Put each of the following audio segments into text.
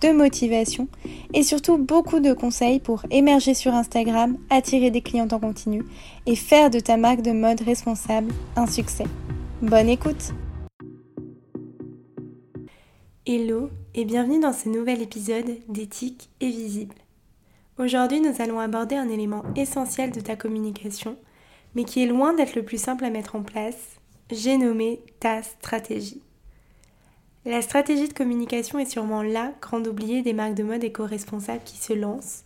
de motivation et surtout beaucoup de conseils pour émerger sur Instagram, attirer des clients en continu et faire de ta marque de mode responsable un succès. Bonne écoute Hello et bienvenue dans ce nouvel épisode d'éthique et visible. Aujourd'hui nous allons aborder un élément essentiel de ta communication, mais qui est loin d'être le plus simple à mettre en place, j'ai nommé ta stratégie. La stratégie de communication est sûrement la grande oubliée des marques de mode éco-responsables qui se lancent,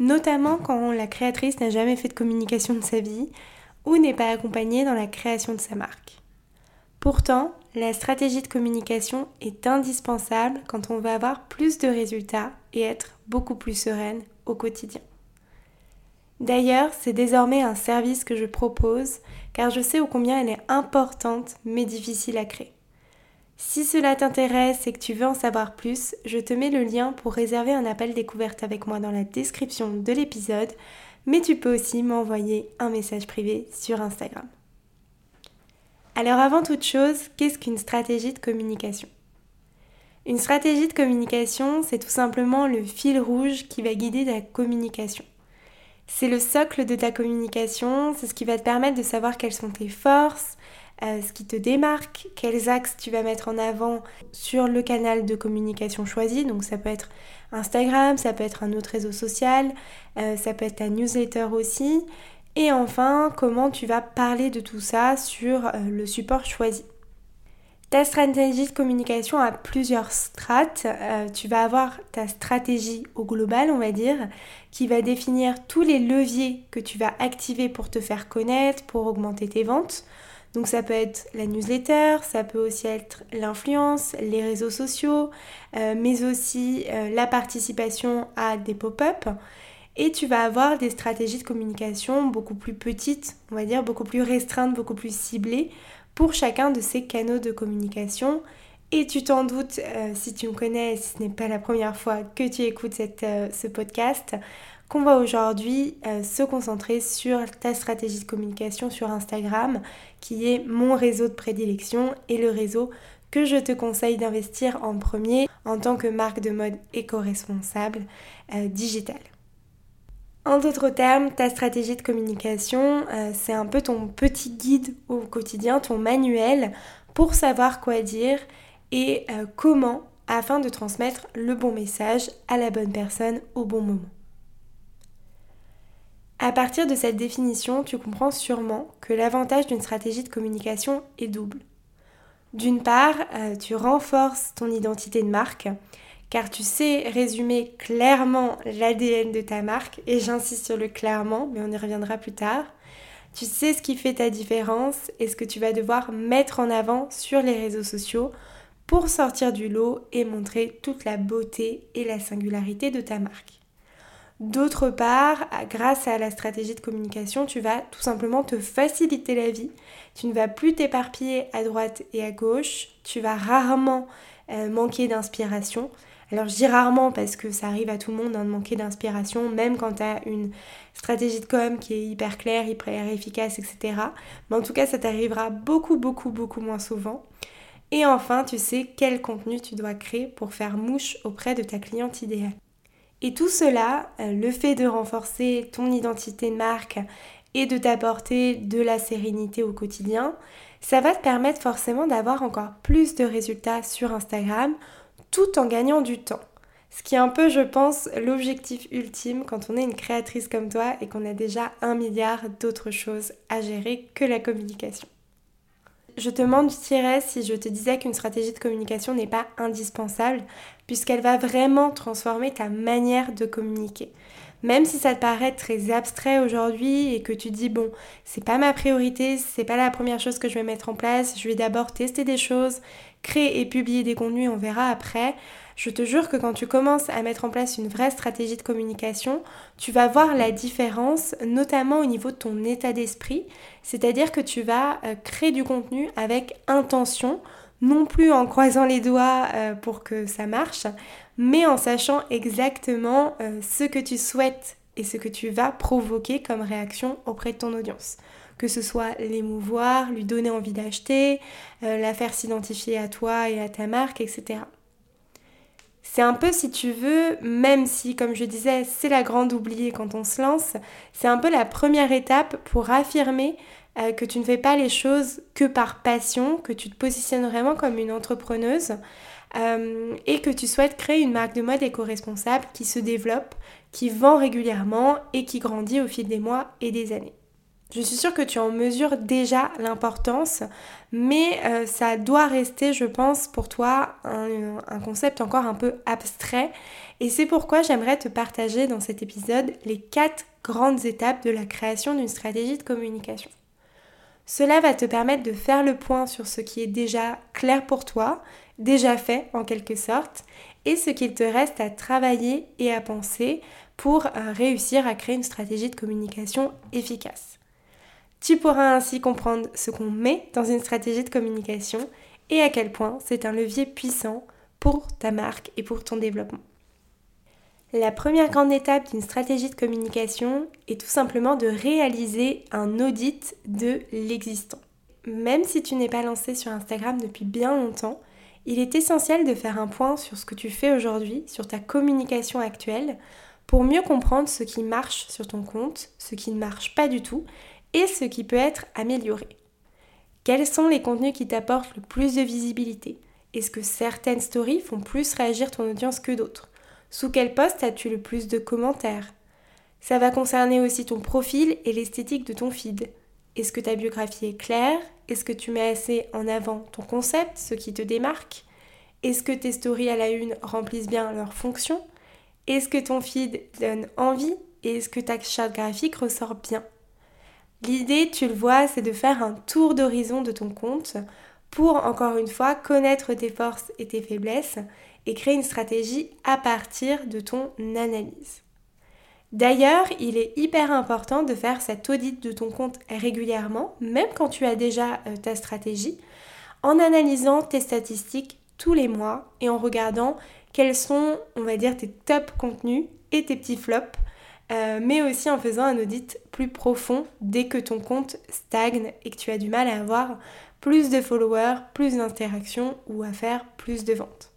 notamment quand la créatrice n'a jamais fait de communication de sa vie ou n'est pas accompagnée dans la création de sa marque. Pourtant, la stratégie de communication est indispensable quand on veut avoir plus de résultats et être beaucoup plus sereine au quotidien. D'ailleurs, c'est désormais un service que je propose car je sais ô combien elle est importante mais difficile à créer. Si cela t'intéresse et que tu veux en savoir plus, je te mets le lien pour réserver un appel découverte avec moi dans la description de l'épisode, mais tu peux aussi m'envoyer un message privé sur Instagram. Alors avant toute chose, qu'est-ce qu'une stratégie de communication? Une stratégie de communication, c'est tout simplement le fil rouge qui va guider ta communication. C'est le socle de ta communication, c'est ce qui va te permettre de savoir quelles sont tes forces, euh, ce qui te démarque, quels axes tu vas mettre en avant sur le canal de communication choisi. Donc ça peut être Instagram, ça peut être un autre réseau social, euh, ça peut être ta newsletter aussi. Et enfin, comment tu vas parler de tout ça sur euh, le support choisi. Ta stratégie de communication a plusieurs strates. tu vas avoir ta stratégie au global, on va dire, qui va définir tous les leviers que tu vas activer pour te faire connaître, pour augmenter tes ventes. Donc ça peut être la newsletter, ça peut aussi être l'influence, les réseaux sociaux, euh, mais aussi euh, la participation à des pop-up. Et tu vas avoir des stratégies de communication beaucoup plus petites, on va dire beaucoup plus restreintes, beaucoup plus ciblées pour chacun de ces canaux de communication. Et tu t'en doutes, euh, si tu me connais, si ce n'est pas la première fois que tu écoutes ce podcast, qu'on va aujourd'hui euh, se concentrer sur ta stratégie de communication sur Instagram, qui est mon réseau de prédilection et le réseau que je te conseille d'investir en premier en tant que marque de mode éco-responsable euh, digitale. En d'autres termes, ta stratégie de communication, euh, c'est un peu ton petit guide au quotidien, ton manuel pour savoir quoi dire et comment afin de transmettre le bon message à la bonne personne au bon moment. À partir de cette définition, tu comprends sûrement que l'avantage d'une stratégie de communication est double. D'une part, euh, tu renforces ton identité de marque, car tu sais résumer clairement l'ADN de ta marque, et j'insiste sur le clairement, mais on y reviendra plus tard. Tu sais ce qui fait ta différence et ce que tu vas devoir mettre en avant sur les réseaux sociaux pour sortir du lot et montrer toute la beauté et la singularité de ta marque. D'autre part, grâce à la stratégie de communication, tu vas tout simplement te faciliter la vie. Tu ne vas plus t'éparpiller à droite et à gauche. Tu vas rarement euh, manquer d'inspiration. Alors je dis rarement parce que ça arrive à tout le monde hein, de manquer d'inspiration, même quand tu as une stratégie de com qui est hyper claire, hyper efficace, etc. Mais en tout cas, ça t'arrivera beaucoup, beaucoup, beaucoup moins souvent. Et enfin, tu sais quel contenu tu dois créer pour faire mouche auprès de ta cliente idéale. Et tout cela, euh, le fait de renforcer ton identité de marque et de t'apporter de la sérénité au quotidien, ça va te permettre forcément d'avoir encore plus de résultats sur Instagram tout en gagnant du temps. Ce qui est un peu, je pense, l'objectif ultime quand on est une créatrice comme toi et qu'on a déjà un milliard d'autres choses à gérer que la communication. Je te mentirais si je te disais qu'une stratégie de communication n'est pas indispensable, puisqu'elle va vraiment transformer ta manière de communiquer. Même si ça te paraît très abstrait aujourd'hui et que tu dis bon, c'est pas ma priorité, c'est pas la première chose que je vais mettre en place, je vais d'abord tester des choses, créer et publier des contenus, on verra après. Je te jure que quand tu commences à mettre en place une vraie stratégie de communication, tu vas voir la différence, notamment au niveau de ton état d'esprit. C'est-à-dire que tu vas euh, créer du contenu avec intention, non plus en croisant les doigts euh, pour que ça marche, mais en sachant exactement euh, ce que tu souhaites et ce que tu vas provoquer comme réaction auprès de ton audience. Que ce soit l'émouvoir, lui donner envie d'acheter, la faire s'identifier à toi et à ta marque, etc. C'est un peu, si tu veux, même si, comme je disais, c'est la grande oubliée quand on se lance, c'est un peu la première étape pour affirmer euh, que tu ne fais pas les choses que par passion, que tu te positionnes vraiment comme une entrepreneuse euh, et que tu souhaites créer une marque de mode éco-responsable qui se développe, qui vend régulièrement et qui grandit au fil des mois et des années. Je suis sûre que tu en mesures déjà l'importance, mais euh, ça doit rester, je pense, pour toi un, concept encore un peu abstrait. Et c'est pourquoi j'aimerais te partager dans cet épisode les quatre grandes étapes de la création d'une stratégie de communication. Cela va te permettre de faire le point sur ce qui est déjà clair pour toi, déjà fait en quelque sorte, et ce qu'il te reste à travailler et à penser pour euh, réussir à créer une stratégie de communication efficace. Tu pourras ainsi comprendre ce qu'on met dans une stratégie de communication et à quel point c'est un levier puissant pour ta marque et pour ton développement. La première grande étape d'une stratégie de communication est tout simplement de réaliser un audit de l'existant. Même si tu n'es pas lancé sur Instagram depuis bien longtemps, il est essentiel de faire un point sur ce que tu fais aujourd'hui, sur ta communication actuelle, pour mieux comprendre ce qui marche sur ton compte, ce qui ne marche pas du tout, et ce qui peut être amélioré. Quels sont les contenus qui t'apportent le plus de visibilité? Est-ce que certaines stories font plus réagir ton audience que d'autres? Sous quel poste as-tu le plus de commentaires? Ça va concerner aussi ton profil et l'esthétique de ton feed. Est-ce que ta biographie est claire? Est-ce que tu mets assez en avant ton concept, ce qui te démarque? Est-ce que tes stories à la une remplissent bien leur fonction Est-ce que ton feed donne envie? Et est-ce que ta charte graphique ressort bien? L'idée, tu le vois, c'est de faire un tour d'horizon de ton compte pour, encore une fois, connaître tes forces et tes faiblesses et créer une stratégie à partir de ton analyse. D'ailleurs, il est hyper important de faire cet audit de ton compte régulièrement, même quand tu as déjà euh, ta stratégie, en analysant tes statistiques tous les mois et en regardant quels sont, on va dire, tes top contenus et tes petits flops euh, mais aussi en faisant un audit plus profond dès que ton compte stagne et que tu as du mal à avoir plus de followers, plus d'interactions ou à faire plus de ventes.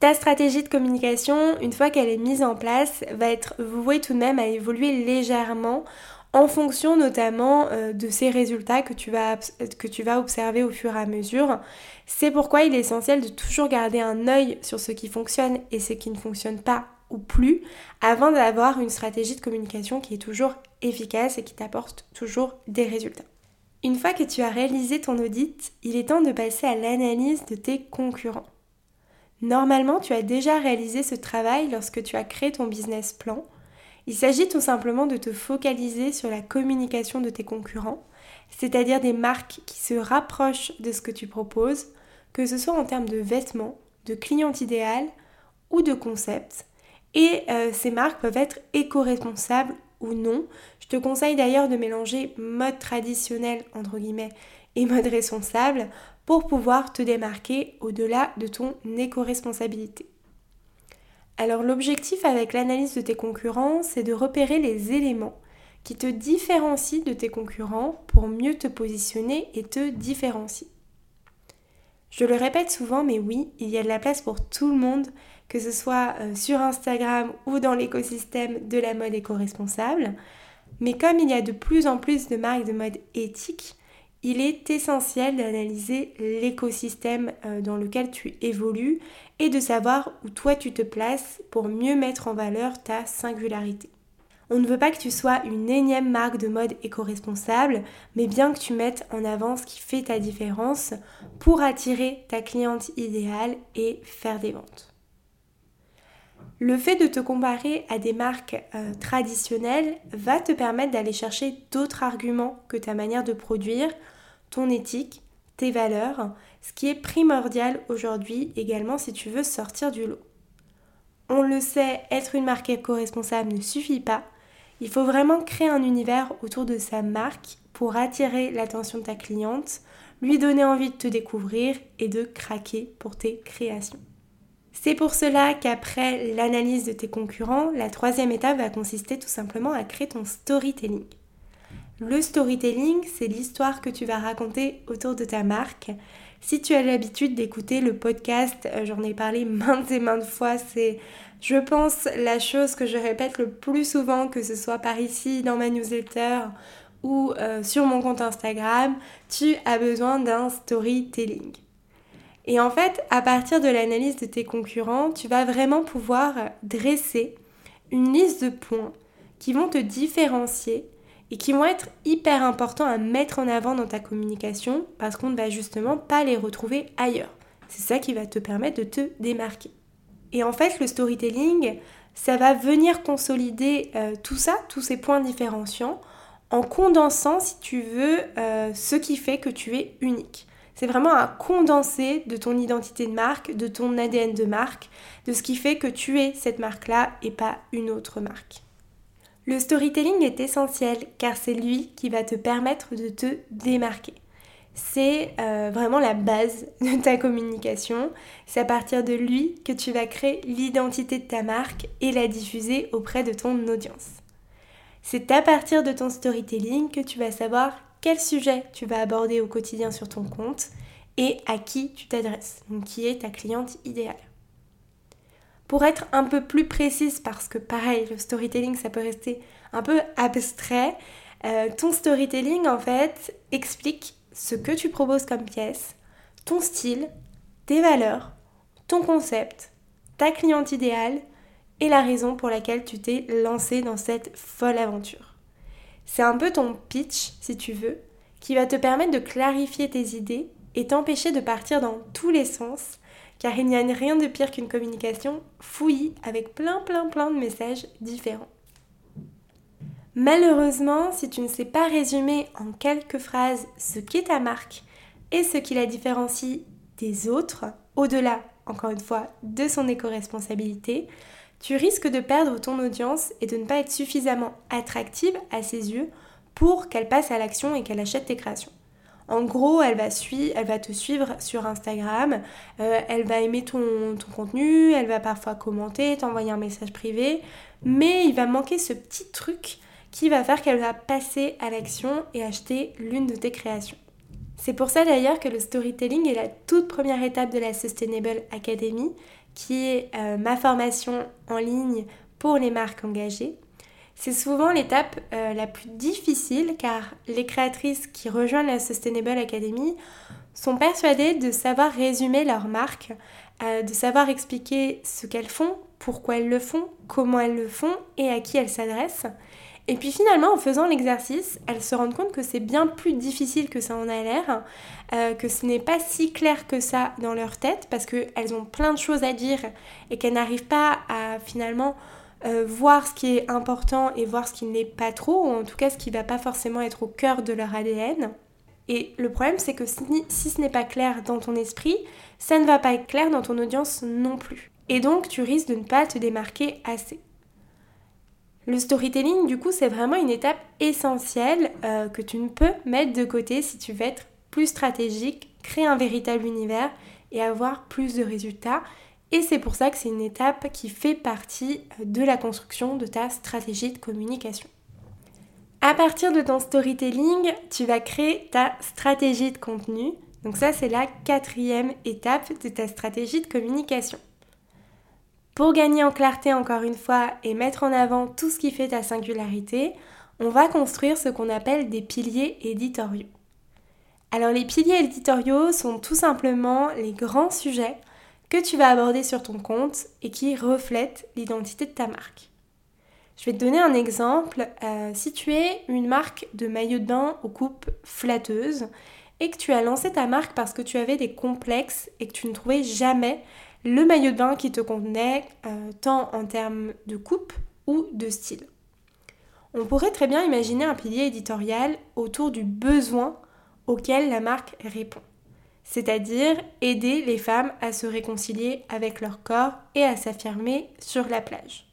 Ta stratégie de communication, une fois qu'elle est mise en place, va être vouée tout de même à évoluer légèrement en fonction notamment euh, de ces résultats que tu, vas, que tu vas observer au fur et à mesure. C'est pourquoi il est essentiel de toujours garder un œil sur ce qui fonctionne et ce qui ne fonctionne pas ou plus avant d'avoir une stratégie de communication qui est toujours efficace et qui t'apporte toujours des résultats. Une fois que tu as réalisé ton audit, il est temps de passer à l'analyse de tes concurrents. Normalement, tu as déjà réalisé ce travail lorsque tu as créé ton business plan. Il s'agit tout simplement de te focaliser sur la communication de tes concurrents, c'est-à-dire des marques qui se rapprochent de ce que tu proposes, que ce soit en termes de vêtements, de cliente idéal ou de concepts, et euh, ces marques peuvent être éco-responsables ou non. Je te conseille d'ailleurs de mélanger mode traditionnel entre guillemets et mode responsable pour pouvoir te démarquer au-delà de ton éco-responsabilité. Alors l'objectif avec l'analyse de tes concurrents, c'est de repérer les éléments qui te différencient de tes concurrents pour mieux te positionner et te différencier. Je le répète souvent, mais oui, il y a de la place pour tout le monde que ce soit euh, sur Instagram ou dans l'écosystème de la mode éco-responsable. Mais comme il y a de plus en plus de marques de mode éthique, il est essentiel d'analyser l'écosystème euh, dans lequel tu évolues et de savoir où toi tu te places pour mieux mettre en valeur ta singularité. On ne veut pas que tu sois une énième marque de mode éco-responsable, mais bien que tu mettes en avant ce qui fait ta différence pour attirer ta cliente idéale et faire des ventes. Le fait de te comparer à des marques euh, traditionnelles va te permettre d'aller chercher d'autres arguments que ta manière de produire, ton éthique, tes valeurs, ce qui est primordial aujourd'hui également si tu veux sortir du lot. On le sait, être une marque éco-responsable ne suffit pas. Il faut vraiment créer un univers autour de sa marque pour attirer l'attention de ta cliente, lui donner envie de te découvrir et de craquer pour tes créations. C'est pour cela qu'après l'analyse de tes concurrents, la troisième étape va consister tout simplement à créer ton storytelling. Le storytelling, c'est l'histoire que tu vas raconter autour de ta marque. Si tu as l'habitude d'écouter le podcast, euh, j'en ai parlé maintes et maintes fois, c'est, je pense, la chose que je répète le plus souvent, que ce soit par ici, dans ma newsletter ou euh, sur mon compte Instagram, tu as besoin d'un storytelling. Et en fait, à partir de l'analyse de tes concurrents, tu vas vraiment pouvoir dresser une liste de points qui vont te différencier et qui vont être hyper importants à mettre en avant dans ta communication parce qu'on ne va justement pas les retrouver ailleurs. C'est ça qui va te permettre de te démarquer. Et en fait, le storytelling, ça va venir consolider euh, tout ça, tous ces points différenciants, en condensant, si tu veux, euh, ce qui fait que tu es unique. C'est vraiment un condensé de ton identité de marque, de ton ADN de marque, de ce qui fait que tu es cette marque-là et pas une autre marque. Le storytelling est essentiel car c'est lui qui va te permettre de te démarquer. C'est euh, vraiment la base de ta communication. C'est à partir de lui que tu vas créer l'identité de ta marque et la diffuser auprès de ton audience. C'est à partir de ton storytelling que tu vas savoir quel sujet tu vas aborder au quotidien sur ton compte et à qui tu t'adresses, donc qui est ta cliente idéale. Pour être un peu plus précise, parce que pareil, le storytelling, ça peut rester un peu abstrait, euh, ton storytelling, en fait, explique ce que tu proposes comme pièce, ton style, tes valeurs, ton concept, ta cliente idéale et la raison pour laquelle tu t'es lancé dans cette folle aventure. C'est un peu ton pitch, si tu veux, qui va te permettre de clarifier tes idées et t'empêcher de partir dans tous les sens, car il n'y a rien de pire qu'une communication fouillie avec plein plein plein de messages différents. Malheureusement, si tu ne sais pas résumer en quelques phrases ce qu'est ta marque et ce qui la différencie des autres, au-delà, encore une fois, de son éco-responsabilité, tu risques de perdre ton audience et de ne pas être suffisamment attractive à ses yeux pour qu'elle passe à l'action et qu'elle achète tes créations. En gros, elle va, va te suivre sur Instagram, euh, elle va aimer ton, ton, contenu, elle va parfois commenter, t'envoyer un message privé, mais il va manquer ce petit truc qui va faire qu'elle va passer à l'action et acheter l'une de tes créations. C'est pour ça d'ailleurs que le storytelling est la toute première étape de la Sustainable Academy qui est euh, ma formation en ligne pour les marques engagées. C'est souvent l'étape euh, la plus difficile car les créatrices qui rejoignent la Sustainable Academy sont persuadées de savoir résumer leur marque, euh, de savoir expliquer ce qu'elles font, pourquoi elles le font, comment elles le font et à qui elles s'adressent. Et puis finalement, en faisant l'exercice, elles se rendent compte que c'est bien plus difficile que ça en a l'air, euh, que ce n'est pas si clair que ça dans leur tête, parce qu'elles ont plein de choses à dire et qu'elles n'arrivent pas à finalement euh, voir ce qui est important et voir ce qui n'est pas trop, ou en tout cas ce qui ne va pas forcément être au cœur de leur ADN. Et le problème, c'est que si, ce n'est pas clair dans ton esprit, ça ne va pas être clair dans ton audience non plus. Et donc, tu risques de ne pas te démarquer assez. Le storytelling, du coup, c'est vraiment une étape essentielle euh, que tu ne peux mettre de côté si tu veux être plus stratégique, créer un véritable univers et avoir plus de résultats. Et c'est pour ça que c'est une étape qui fait partie euh, de la construction de ta stratégie de communication. À partir de ton storytelling, tu vas créer ta stratégie de contenu. Donc ça, c'est la quatrième étape de ta stratégie de communication. Pour gagner en clarté encore une fois et mettre en avant tout ce qui fait ta singularité, on va construire ce qu'on appelle des piliers éditoriaux. Alors les piliers éditoriaux sont tout simplement les grands sujets que tu vas aborder sur ton compte et qui reflètent l'identité de ta marque. Je vais te donner un exemple. Euh, si tu es une marque de maillot de bain aux coupes flatteuses et que tu as lancé ta marque parce que tu avais des complexes et que tu ne trouvais jamais le maillot de bain qui te convenait euh, tant en termes de coupe ou de style. On pourrait très bien imaginer un pilier éditorial autour du besoin auquel la marque répond, c'est-à-dire aider les femmes à se réconcilier avec leur corps et à s'affirmer sur la plage.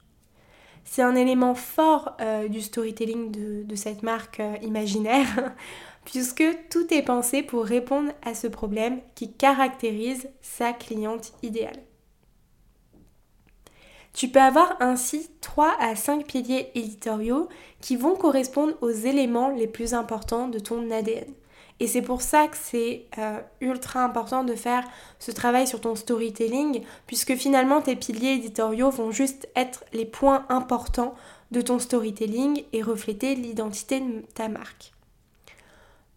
C'est un élément fort euh, du storytelling de, cette marque euh, imaginaire, puisque tout est pensé pour répondre à ce problème qui caractérise sa cliente idéale. Tu peux avoir ainsi 3 à 5 piliers éditoriaux qui vont correspondre aux éléments les plus importants de ton ADN. Et c'est pour ça que c'est euh, ultra important de faire ce travail sur ton storytelling, puisque finalement tes piliers éditoriaux vont juste être les points importants de ton storytelling et refléter l'identité de ta marque.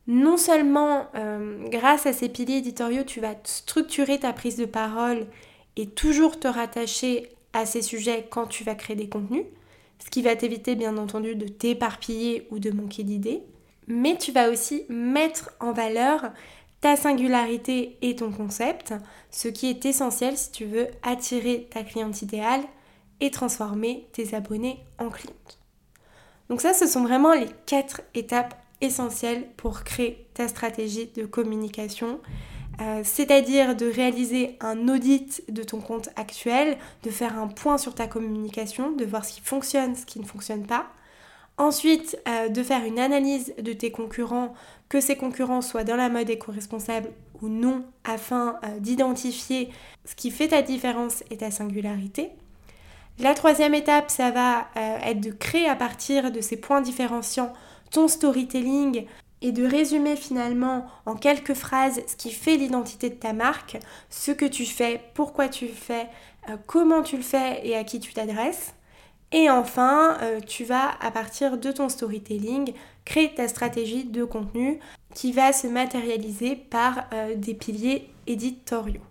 Non seulement euh, grâce à ces piliers éditoriaux, tu vas structurer ta prise de parole et toujours te rattacher à ces sujets quand tu vas créer des contenus, ce qui va t'éviter bien entendu de t'éparpiller ou de manquer d'idées, mais tu vas aussi mettre en valeur ta singularité et ton concept, ce qui est essentiel si tu veux attirer ta cliente idéale et transformer tes abonnés en clientes. Donc ça, ce sont vraiment les quatre étapes essentielles pour créer ta stratégie de communication euh, c'est-à-dire de réaliser un audit de ton compte actuel, de faire un point sur ta communication, de voir ce qui fonctionne, ce qui ne fonctionne pas. Ensuite, euh, de faire une analyse de tes concurrents, que ces concurrents soient dans la mode éco-responsable ou non, afin euh, d'identifier ce qui fait ta différence et ta singularité. La troisième étape, ça va être de créer à partir de ces points différenciants ton storytelling et de résumer finalement en quelques phrases ce qui fait l'identité de ta marque, ce que tu fais, pourquoi tu le fais, euh, comment tu le fais et à qui tu t'adresses. Et enfin, euh, tu vas, à partir de ton storytelling, créer ta stratégie de contenu qui va se matérialiser par euh, des piliers éditoriaux.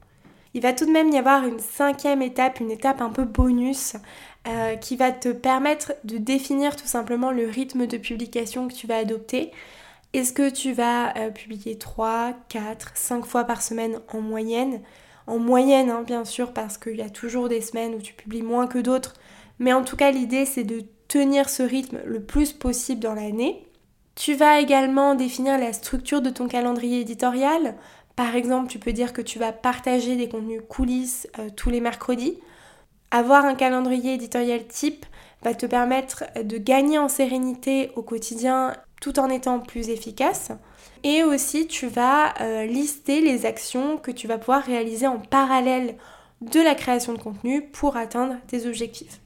Il va tout de même y avoir une cinquième étape, une étape un peu bonus, qui va te permettre de définir tout simplement le rythme de publication que tu vas adopter. Est-ce que tu vas euh, publier 3, 4, 5 fois par semaine en moyenne? En moyenne, hein, bien sûr, parce qu'il y a toujours des semaines où tu publies moins que d'autres. Mais en tout cas, l'idée, c'est de tenir ce rythme le plus possible dans l'année. Tu vas également définir la structure de ton calendrier éditorial. Par exemple, tu peux dire que tu vas partager des contenus coulisses euh, tous les mercredis. Avoir un calendrier éditorial type va te permettre de gagner en sérénité au quotidien tout en étant plus efficace. Et aussi, tu vas euh, lister les actions que tu vas pouvoir réaliser en parallèle de la création de contenu pour atteindre tes objectifs.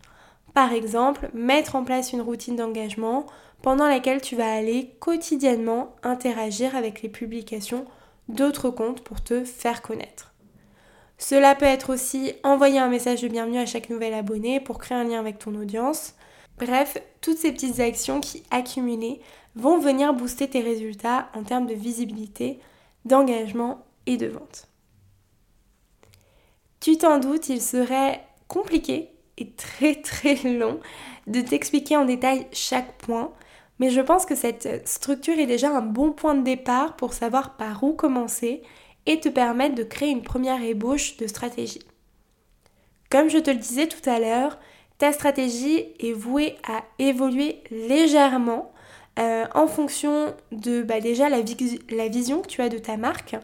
Par exemple, mettre en place une routine d'engagement pendant laquelle tu vas aller quotidiennement interagir avec les publications d'autres comptes pour te faire connaître. Cela peut être aussi envoyer un message de bienvenue à chaque nouvel abonné pour créer un lien avec ton audience. Bref, toutes ces petites actions qui accumulées vont venir booster tes résultats en termes de visibilité, d'engagement et de vente. Tu t'en doutes, il serait compliqué très très long de t'expliquer en détail chaque point, mais je pense que cette structure est déjà un bon point de départ pour savoir par où commencer et te permettre de créer une première ébauche de stratégie. Comme je te le disais tout à l'heure, ta stratégie est vouée à évoluer légèrement euh, en fonction de bah, déjà la, vision que tu as de ta marque.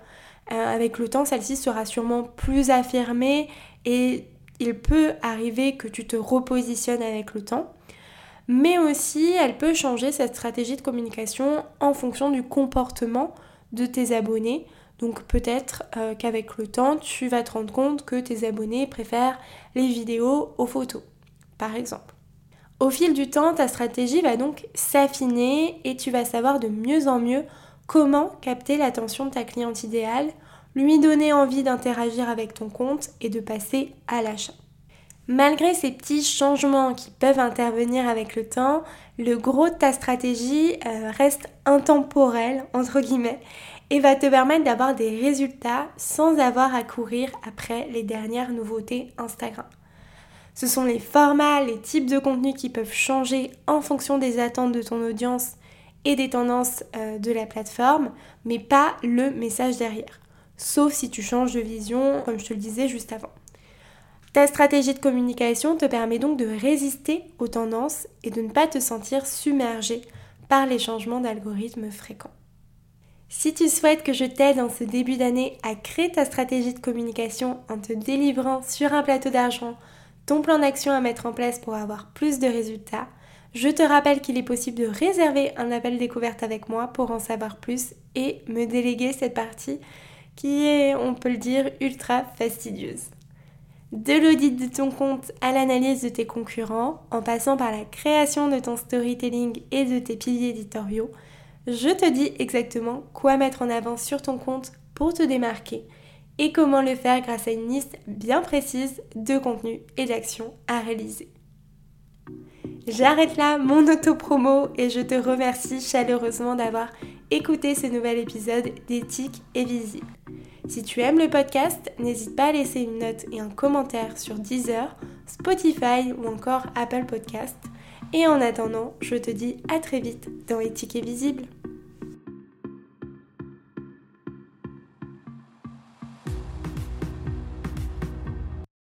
Euh, avec le temps, celle-ci sera sûrement plus affirmée et il peut arriver que tu te repositionnes avec le temps. Mais aussi, elle peut changer cette stratégie de communication en fonction du comportement de tes abonnés. Donc peut-être euh, qu'avec le temps, tu vas te rendre compte que tes abonnés préfèrent les vidéos aux photos, par exemple. Au fil du temps, ta stratégie va donc s'affiner et tu vas savoir de mieux en mieux comment capter l'attention de ta cliente idéale, lui donner envie d'interagir avec ton compte et de passer à l'achat. Malgré ces petits changements qui peuvent intervenir avec le temps, le gros de ta stratégie euh, reste intemporel, entre guillemets, et va te permettre d'avoir des résultats sans avoir à courir après les dernières nouveautés Instagram. Ce sont les formats, les types de contenus qui peuvent changer en fonction des attentes de ton audience et des tendances euh, de la plateforme, mais pas le message derrière. Sauf si tu changes de vision, comme je te le disais juste avant. Ta stratégie de communication te permet donc de résister aux tendances et de ne pas te sentir submergé par les changements d'algorithme fréquents. Si tu souhaites que je t'aide en ce début d'année à créer ta stratégie de communication en te délivrant sur un plateau d'argent ton plan d'action à mettre en place pour avoir plus de résultats, je te rappelle qu'il est possible de réserver un appel découverte avec moi pour en savoir plus et me déléguer cette partie qui est, on peut le dire, ultra fastidieuse. De l'audit de ton compte à l'analyse de tes concurrents, en passant par la création de ton storytelling et de tes piliers éditoriaux, je te dis exactement quoi mettre en avant sur ton compte pour te démarquer et comment le faire grâce à une liste bien précise de contenus et d'actions à réaliser. J'arrête là mon auto-promo et je te remercie chaleureusement d'avoir écouté ce nouvel épisode d'éthique et visible. Si tu aimes le podcast, n'hésite pas à laisser une note et un commentaire sur Deezer, Spotify ou encore Apple Podcast. Et en attendant, je te dis à très vite dans Éthique et Visible.